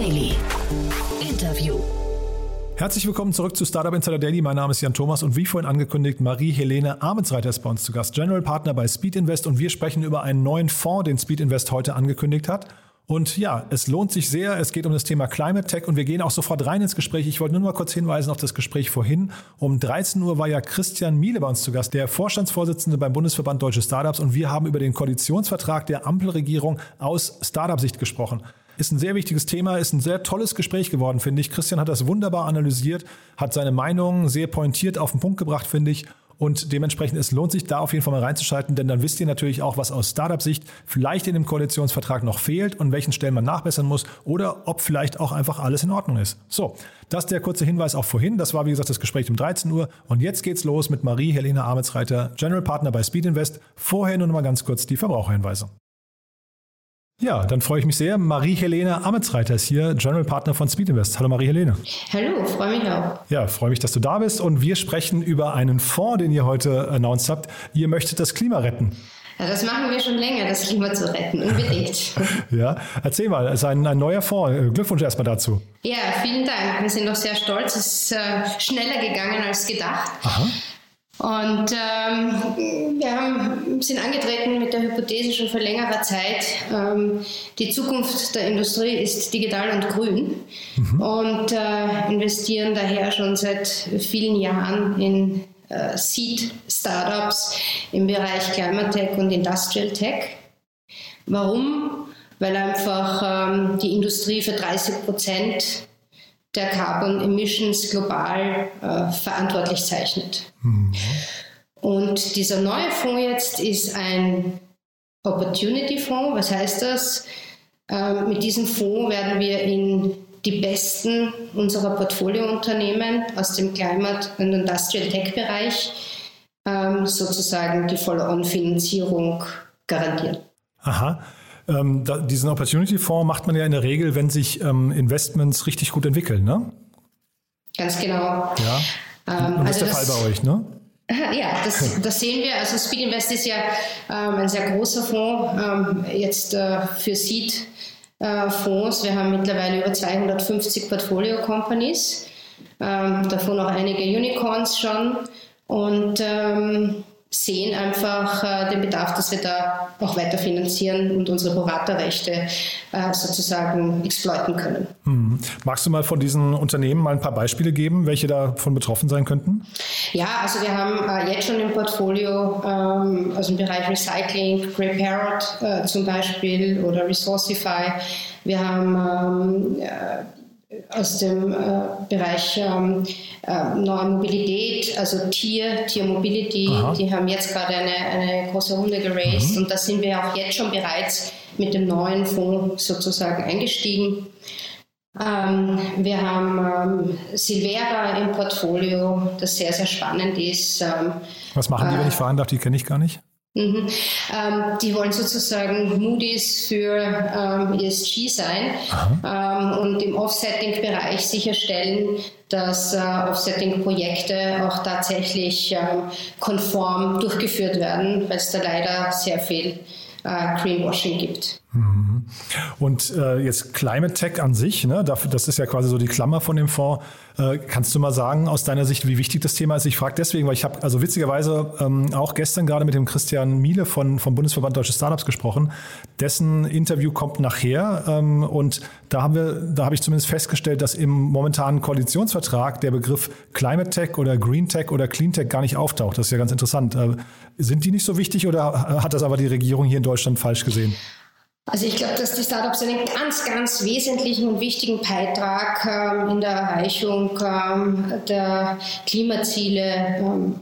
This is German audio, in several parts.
Daily. Interview. Herzlich willkommen zurück zu Startup Insider Daily. Mein Name ist Jan Thomas und wie vorhin angekündigt, Marie-Helene Amensreiter ist bei uns zu Gast, General Partner bei Speed Invest und wir sprechen über einen neuen Fonds, den Speed Invest heute angekündigt hat. Und ja, es lohnt sich sehr. Es geht um das Thema Climate Tech und wir gehen auch sofort rein ins Gespräch. Ich wollte nur mal kurz hinweisen auf das Gespräch vorhin. Um 13 Uhr war ja Christian Miele bei uns zu Gast, der Vorstandsvorsitzende beim Bundesverband Deutsche Startups und wir haben über den Koalitionsvertrag der Ampelregierung aus Startup-Sicht gesprochen. Ist ein sehr wichtiges Thema, ist ein sehr tolles Gespräch geworden, finde ich. Christian hat das wunderbar analysiert, hat seine Meinung sehr pointiert auf den Punkt gebracht, finde ich. Und dementsprechend, es lohnt sich da auf jeden Fall mal reinzuschalten, denn dann wisst ihr natürlich auch, was aus Startup-Sicht vielleicht in dem Koalitionsvertrag noch fehlt und welchen Stellen man nachbessern muss oder ob vielleicht auch einfach alles in Ordnung ist. So, das ist der kurze Hinweis auch vorhin. Das war, wie gesagt, das Gespräch um 13 Uhr. Und jetzt geht's los mit Marie-Helena Ametsreiter, General Partner bei Speed Invest. Vorher nur noch mal ganz kurz die Verbraucherhinweise. Ja, dann freue ich mich sehr. Marie-Helene Ametsreiter ist hier, General Partner von Speed Invest. Hallo Marie-Helene. Hallo, freue mich auch. Ja, freue mich, dass du da bist. Und wir sprechen über einen Fonds, den ihr heute announced habt. Ihr möchtet das Klima retten. Ja, das machen wir schon länger, das Klima zu retten, unbedingt. ja, erzähl mal, es ist ein, ein, neuer Fonds. Glückwunsch erstmal dazu. Ja, vielen Dank. Wir sind auch sehr stolz. Es ist äh, schneller gegangen als gedacht. Aha. Und ähm, wir haben, sind angetreten mit der Hypothese schon vor längerer Zeit, ähm, die Zukunft der Industrie ist digital und grün mhm. und äh, investieren daher schon seit vielen Jahren in äh, Seed-Startups im Bereich Climate Tech und Industrial Tech. Warum? Weil einfach ähm, die Industrie für 30 Prozent der Carbon Emissions global äh, verantwortlich zeichnet. Mhm. Und dieser neue Fonds jetzt ist ein Opportunity Fonds. Was heißt das? Äh, mit diesem Fonds werden wir in die besten unserer Portfoliounternehmen aus dem Climate- und Industrial Tech-Bereich ähm, sozusagen die Follow-on-Finanzierung garantieren. Aha. Ähm, da, diesen Opportunity Fonds macht man ja in der Regel, wenn sich ähm, Investments richtig gut entwickeln, ne? Ganz genau. Ja. Ähm, Und das ist der Fall bei euch, ne? Ja, das, das, sehen wir. Also Speed Invest ist ja ähm, ein sehr großer Fonds, ähm, jetzt äh, für Seed. Äh, Fonds. Wir haben mittlerweile über 250 Portfolio Companies, ähm, davon auch einige Unicorns schon. Und ähm, sehen einfach äh, den Bedarf, dass wir da auch weiter finanzieren und unsere Beraterrechte äh, sozusagen exploiten können. Hm. Magst du mal von diesen Unternehmen mal ein paar Beispiele geben, welche davon betroffen sein könnten? Ja, also wir haben äh, jetzt schon im Portfolio, ähm, also im Bereich Recycling, Prepared äh, zum Beispiel oder Resourcify. Wir haben ähm, äh, aus dem äh, Bereich ähm, äh, neuer Mobilität, also Tier, Tier Mobility, Aha. die haben jetzt gerade eine, eine große Runde geraced mhm. und da sind wir auch jetzt schon bereits mit dem neuen Fonds sozusagen eingestiegen. Ähm, wir haben ähm, Silvera im Portfolio, das sehr, sehr spannend ist. Ähm, Was machen die, wenn ich äh, fragen darf? Die kenne ich gar nicht. Mhm. Ähm, die wollen sozusagen Moody's für ähm, ESG sein ähm, und im Offsetting-Bereich sicherstellen, dass äh, Offsetting-Projekte auch tatsächlich ähm, konform durchgeführt werden, weil es da leider sehr viel äh, Greenwashing gibt. Mhm. Und äh, jetzt Climate Tech an sich, ne, das ist ja quasi so die Klammer von dem Fonds. Äh, kannst du mal sagen aus deiner Sicht, wie wichtig das Thema ist? Ich frage deswegen, weil ich habe also witzigerweise ähm, auch gestern gerade mit dem Christian Miele von, vom Bundesverband Deutsche Startups gesprochen. Dessen Interview kommt nachher ähm, und da haben wir, da habe ich zumindest festgestellt, dass im momentanen Koalitionsvertrag der Begriff Climate Tech oder Green Tech oder Clean Tech gar nicht auftaucht. Das ist ja ganz interessant. Äh, sind die nicht so wichtig oder hat das aber die Regierung hier in Deutschland falsch gesehen? Also ich glaube, dass die Startups einen ganz, ganz wesentlichen und wichtigen Beitrag ähm, in der Erreichung ähm, der Klimaziele ähm,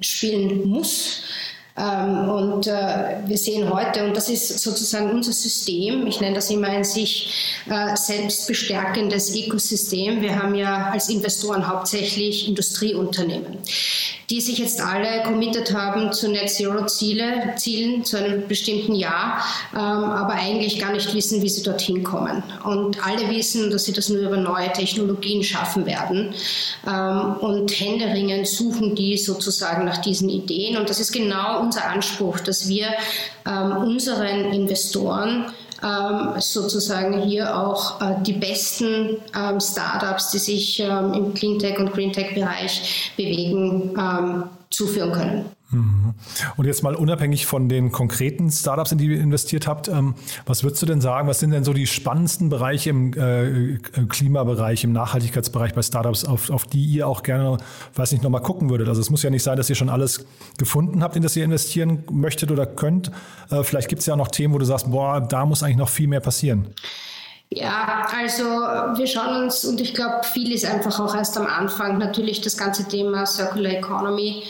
spielen muss. Ähm, und äh, wir sehen heute, und das ist sozusagen unser System, ich nenne das immer ein sich äh, selbst bestärkendes Ökosystem. Wir haben ja als Investoren hauptsächlich Industrieunternehmen, die sich jetzt alle committed haben zu Net Zero Ziele, Zielen zu einem bestimmten Jahr, ähm, aber eigentlich gar nicht wissen, wie sie dorthin kommen. Und alle wissen, dass sie das nur über neue Technologien schaffen werden. Ähm, und händeringend suchen die sozusagen nach diesen Ideen. Und das ist genau unser Anspruch, dass wir ähm, unseren Investoren ähm, sozusagen hier auch äh, die besten ähm, Startups, die sich ähm, im Cleantech und Greentech-Bereich bewegen, ähm, zuführen können. Mhm. Und jetzt mal unabhängig von den konkreten Startups, in die ihr investiert habt, ähm, was würdest du denn sagen, was sind denn so die spannendsten Bereiche im äh, Klimabereich, im Nachhaltigkeitsbereich bei Startups, auf, auf die ihr auch gerne, weiß nicht, nochmal gucken würdet? Also es muss ja nicht sein, dass ihr schon alles gefunden habt, in das ihr investieren möchtet oder könnt. Äh, vielleicht gibt es ja auch noch Themen, wo du sagst, boah, da muss eigentlich noch viel mehr passieren. Ja, also wir schauen uns, und ich glaube, viel ist einfach auch erst am Anfang, natürlich das ganze Thema Circular Economy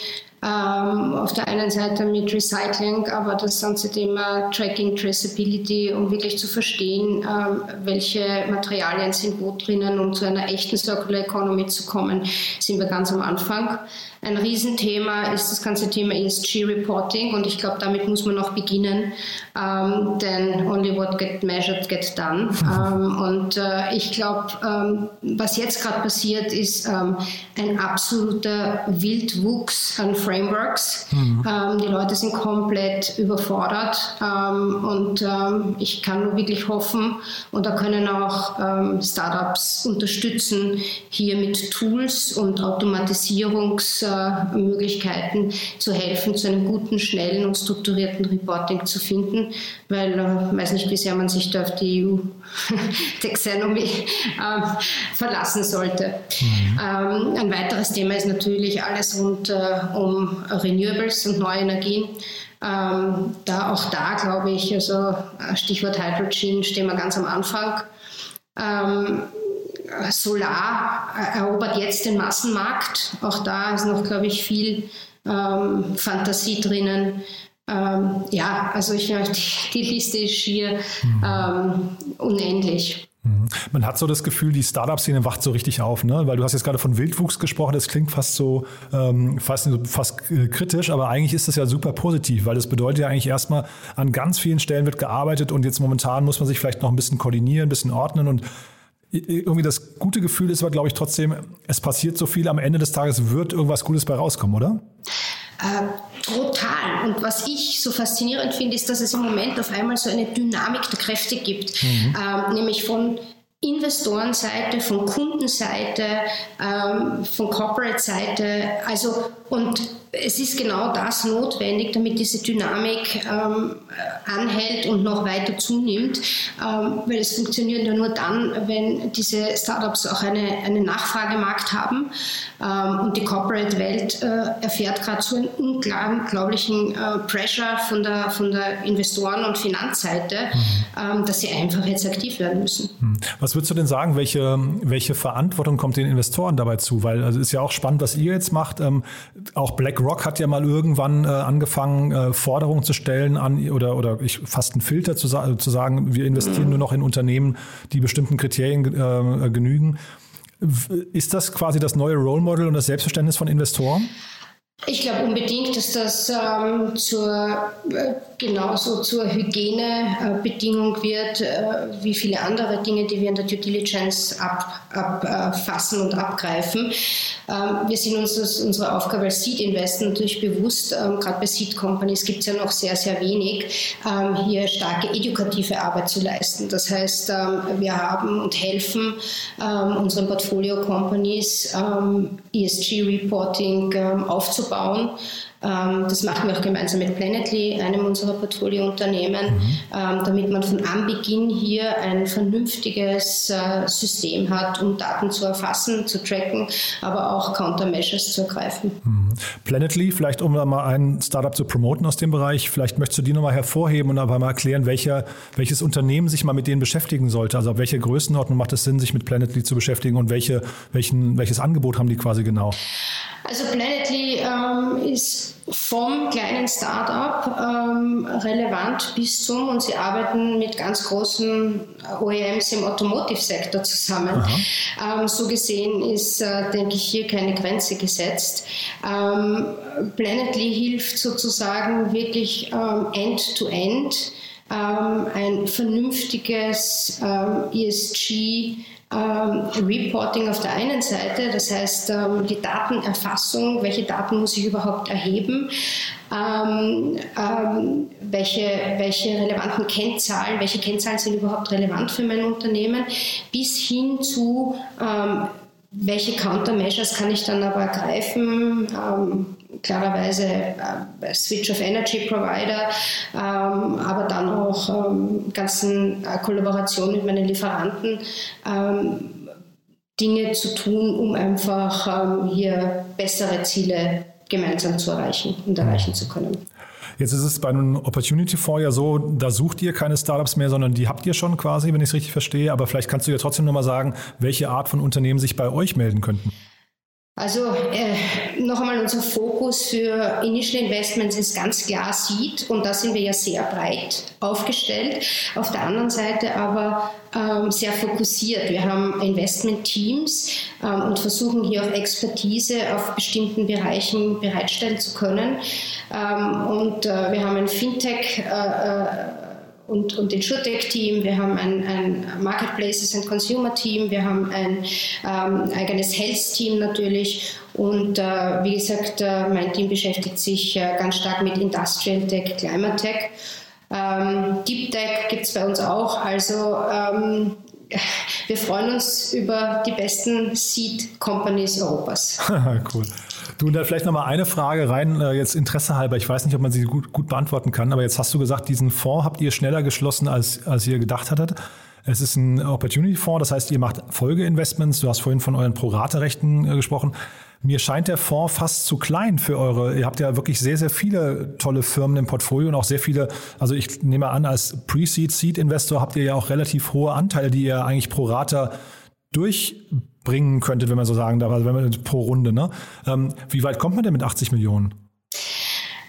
ähm, auf der einen Seite mit Recycling, aber das ganze Thema Tracking, Traceability, um wirklich zu verstehen, ähm, welche Materialien sind wo drinnen, um zu einer echten Circular Economy zu kommen, sind wir ganz am Anfang. Ein Riesenthema ist das ganze Thema ESG-Reporting und ich glaube, damit muss man noch beginnen, ähm, denn only what get measured get done. Ähm, und äh, ich glaube, ähm, was jetzt gerade passiert, ist ähm, ein absoluter Wildwuchs an Frameworks. Mhm. Ähm, die Leute sind komplett überfordert ähm, und ich kann nur wirklich hoffen, und da können auch Startups unterstützen, hier mit Tools und Automatisierungs- Möglichkeiten zu helfen, zu einem guten, schnellen und strukturierten Reporting zu finden, weil ich äh, weiß nicht, wie sehr man sich da auf die EU-Taxonomie äh, verlassen sollte. Mhm. Ähm, ein weiteres Thema ist natürlich alles rund äh, um Renewables und neue Energien. Ähm, da auch da glaube ich, also äh, Stichwort Hydrogen stehen wir ganz am Anfang. Ähm, Solar erobert jetzt den Massenmarkt. Auch da ist noch, glaube ich, viel ähm, Fantasie drinnen. Ähm, ja, also ich, die, die Liste ist schier ähm, unendlich. Mhm. Man hat so das Gefühl, die Startup-Szene wacht so richtig auf, ne? Weil du hast jetzt gerade von Wildwuchs gesprochen, das klingt fast so ähm, fast, fast äh, kritisch, aber eigentlich ist das ja super positiv, weil das bedeutet ja eigentlich erstmal, an ganz vielen Stellen wird gearbeitet und jetzt momentan muss man sich vielleicht noch ein bisschen koordinieren, ein bisschen ordnen und irgendwie das gute Gefühl ist aber, glaube ich, trotzdem, es passiert so viel, am Ende des Tages wird irgendwas Gutes bei rauskommen, oder? Äh, total. Und was ich so faszinierend finde, ist, dass es im Moment auf einmal so eine Dynamik der Kräfte gibt, mhm. ähm, nämlich von Investorenseite, von Kundenseite, ähm, von Corporate-Seite. Also und es ist genau das notwendig, damit diese Dynamik ähm, anhält und noch weiter zunimmt, ähm, weil es funktioniert ja nur dann, wenn diese Startups auch eine, einen Nachfragemarkt haben ähm, und die Corporate-Welt äh, erfährt gerade so einen unglaublichen äh, Pressure von der, von der Investoren- und Finanzseite, mhm. dass sie einfach jetzt aktiv werden müssen. Mhm. Was würdest du denn sagen, welche, welche Verantwortung kommt den Investoren dabei zu? Weil also ist ja auch spannend, was ihr jetzt macht. Ähm, auch BlackRock hat ja mal irgendwann äh, angefangen, äh, Forderungen zu stellen an oder, oder ich, fast einen Filter zu, zu sagen, wir investieren mhm. nur noch in Unternehmen, die bestimmten Kriterien äh, genügen. Ist das quasi das neue Role Model und das Selbstverständnis von Investoren? Ich glaube unbedingt, dass das ähm, zur, äh, genauso zur Hygienebedingung wird, äh, wie viele andere Dinge, die wir in der Due Diligence abfassen ab, äh, und abgreifen. Ähm, wir sind uns das, unsere Aufgabe als Seed Investor natürlich bewusst, ähm, gerade bei Seed Companies gibt es ja noch sehr, sehr wenig, ähm, hier starke edukative Arbeit zu leisten. Das heißt, ähm, wir haben und helfen ähm, unseren Portfolio Companies ESG Reporting aufzubauen aufzubauen. Ähm, das machen wir auch gemeinsam mit Planetly, einem unserer Portfoliounternehmen, mhm. Ähm, damit man von Anbeginn hier ein vernünftiges äh, System hat, um Daten zu erfassen, zu tracken, aber auch Countermeasures zu ergreifen. Mhm. Planetly, vielleicht um da mal ein Startup zu promoten aus dem Bereich, vielleicht möchtest du die nochmal hervorheben und aber mal erklären, welcher, welches Unternehmen sich mal mit denen beschäftigen sollte. Also auf welche Größenordnung macht es Sinn, sich mit Planetly zu beschäftigen und welche, welchen, welches Angebot haben die quasi genau? Also Planetly ähm, ist vom kleinen Startup ähm, relevant bis zum und sie arbeiten mit ganz großen OEMs im Automotive-Sektor zusammen. Ähm, so gesehen ist, äh, denke ich, hier keine Grenze gesetzt. Ähm, Planetly hilft sozusagen wirklich ähm, end-to-end -end, ähm, ein vernünftiges ähm, ESG ähm, Reporting auf der einen Seite, das heißt ähm, die Datenerfassung, welche Daten muss ich überhaupt erheben, ähm, ähm, welche, welche relevanten Kennzahlen, welche Kennzahlen sind überhaupt relevant für mein Unternehmen, bis hin zu ähm, welche Countermeasures kann ich dann aber ergreifen? Ähm, klarerweise äh, Switch of Energy Provider, ähm, aber dann auch ähm, ganzen äh, Kollaboration mit meinen Lieferanten. Ähm, Dinge zu tun, um einfach ähm, hier bessere Ziele gemeinsam zu erreichen und erreichen zu können. Jetzt ist es bei einem Opportunity Fonds ja so, da sucht ihr keine Startups mehr, sondern die habt ihr schon quasi, wenn ich es richtig verstehe. Aber vielleicht kannst du ja trotzdem nochmal sagen, welche Art von Unternehmen sich bei euch melden könnten. Also äh, noch einmal unser Fokus für Initial Investments ist ganz klar Seed und da sind wir ja sehr breit aufgestellt. Auf der anderen Seite aber ähm, sehr fokussiert. Wir haben Investment-Teams ähm, und versuchen hier auch Expertise auf bestimmten Bereichen bereitstellen zu können. Ähm, und äh, wir haben ein Fintech- äh, und, und Insurtech-Team, wir haben ein, ein Marketplaces and Consumer-Team, wir haben ein ähm, eigenes Health-Team natürlich und äh, wie gesagt, äh, mein Team beschäftigt sich äh, ganz stark mit Industrial Tech, Climate Tech. Ähm, Deep Tech gibt es bei uns auch, also ähm, wir freuen uns über die besten Seed Companies Europas. cool. Du, und da vielleicht nochmal eine Frage rein, äh, jetzt Interesse halber. Ich weiß nicht, ob man sie gut, gut beantworten kann, aber jetzt hast du gesagt, diesen Fonds habt ihr schneller geschlossen, als, als ihr gedacht hattet. Es ist ein Opportunity-Fonds, das heißt, ihr macht Folgeinvestments. Du hast vorhin von euren Pro-Rate-Rechten äh, gesprochen. Mir scheint der Fonds fast zu klein für eure. Ihr habt ja wirklich sehr, sehr viele tolle Firmen im Portfolio und auch sehr viele, also ich nehme an, als Pre-Seed, Seed-Investor habt ihr ja auch relativ hohe Anteile, die ihr eigentlich pro Rata durchbringen könntet, wenn man so sagen darf, also wenn man pro Runde. Ne? Ähm, wie weit kommt man denn mit 80 Millionen?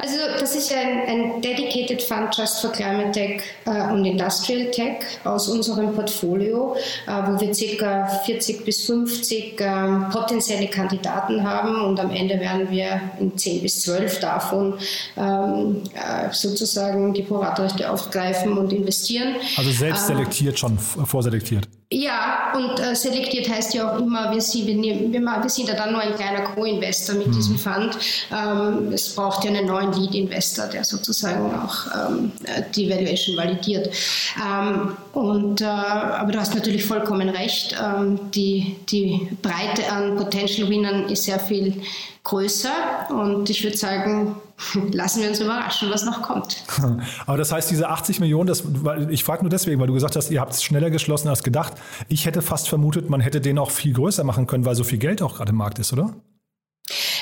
Also das ist ein, ein Dedicated Fund Just for Climate Tech äh, und Industrial Tech aus unserem Portfolio, äh, wo wir ca. 40 bis 50 äh, potenzielle Kandidaten haben und am Ende werden wir in 10 bis 12 davon ähm, äh, sozusagen die Proratrechte aufgreifen und investieren. Also selbst ähm, selektiert schon, vorselektiert. Ja, und äh, selektiert heißt ja auch immer, wir sind, wir, nehmen, wir, wir sind ja dann nur ein kleiner Co-Investor mit mhm. diesem Fund. Ähm, es braucht ja einen neuen Lead-Investor, der sozusagen auch ähm, die Valuation validiert. Ähm, und, äh, aber du hast natürlich vollkommen recht, ähm, die, die Breite an Potential Winnern ist sehr viel größer und ich würde sagen, lassen wir uns überraschen, was noch kommt. Aber das heißt, diese 80 Millionen, das, ich frage nur deswegen, weil du gesagt hast, ihr habt es schneller geschlossen als gedacht. Ich hätte fast vermutet, man hätte den auch viel größer machen können, weil so viel Geld auch gerade im Markt ist, oder?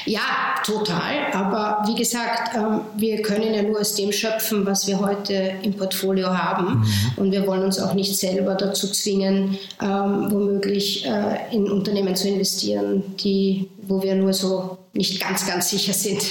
Ja, total. Aber wie gesagt, ähm, wir können ja nur aus dem schöpfen, was wir heute im Portfolio haben. Mhm. Und wir wollen uns auch nicht selber dazu zwingen, ähm, womöglich äh, in Unternehmen zu investieren, die, wo wir nur so nicht ganz, ganz sicher sind.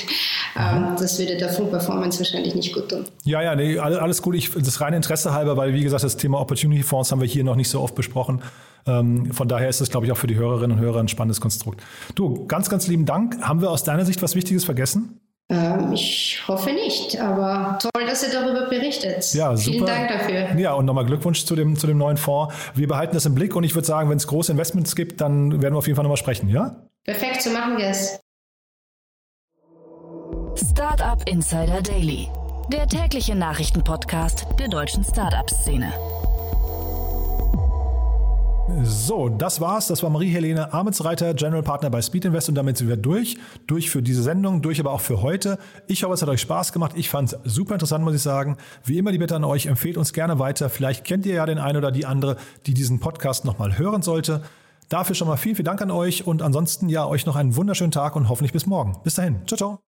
Ähm, das würde der Fonds-Performance wahrscheinlich nicht gut tun. Ja, ja, nee, alles gut. Ich, das reine Interesse halber, weil wie gesagt, das Thema Opportunity Fonds haben wir hier noch nicht so oft besprochen. Ähm, von daher ist es, glaube ich, auch für die Hörerinnen und Hörer ein spannendes Konstrukt. Du, ganz, ganz lieben Dank. Haben wir aus deiner Sicht was Wichtiges vergessen? Ähm, ich hoffe nicht, aber toll, dass ihr darüber berichtet. Ja, super. Vielen Dank dafür. Ja, und nochmal Glückwunsch zu dem, zu dem neuen Fonds. Wir behalten das im Blick und ich würde sagen, wenn es große Investments gibt, dann werden wir auf jeden Fall nochmal sprechen, ja? Perfekt, so machen wir es. Startup Insider Daily, der tägliche Nachrichtenpodcast der deutschen Startup-Szene. So, das war's. Das war Marie-Helene Amitsreiter, General Partner bei Speed Invest und damit sind wir durch. Durch für diese Sendung, durch aber auch für heute. Ich hoffe, es hat euch Spaß gemacht. Ich fand es super interessant, muss ich sagen. Wie immer die Bitte an euch, empfehlt uns gerne weiter. Vielleicht kennt ihr ja den einen oder die andere, die diesen Podcast nochmal hören sollte. Dafür schon mal vielen, vielen Dank an euch und ansonsten ja euch noch einen wunderschönen Tag und hoffentlich bis morgen. Bis dahin. Ciao, ciao.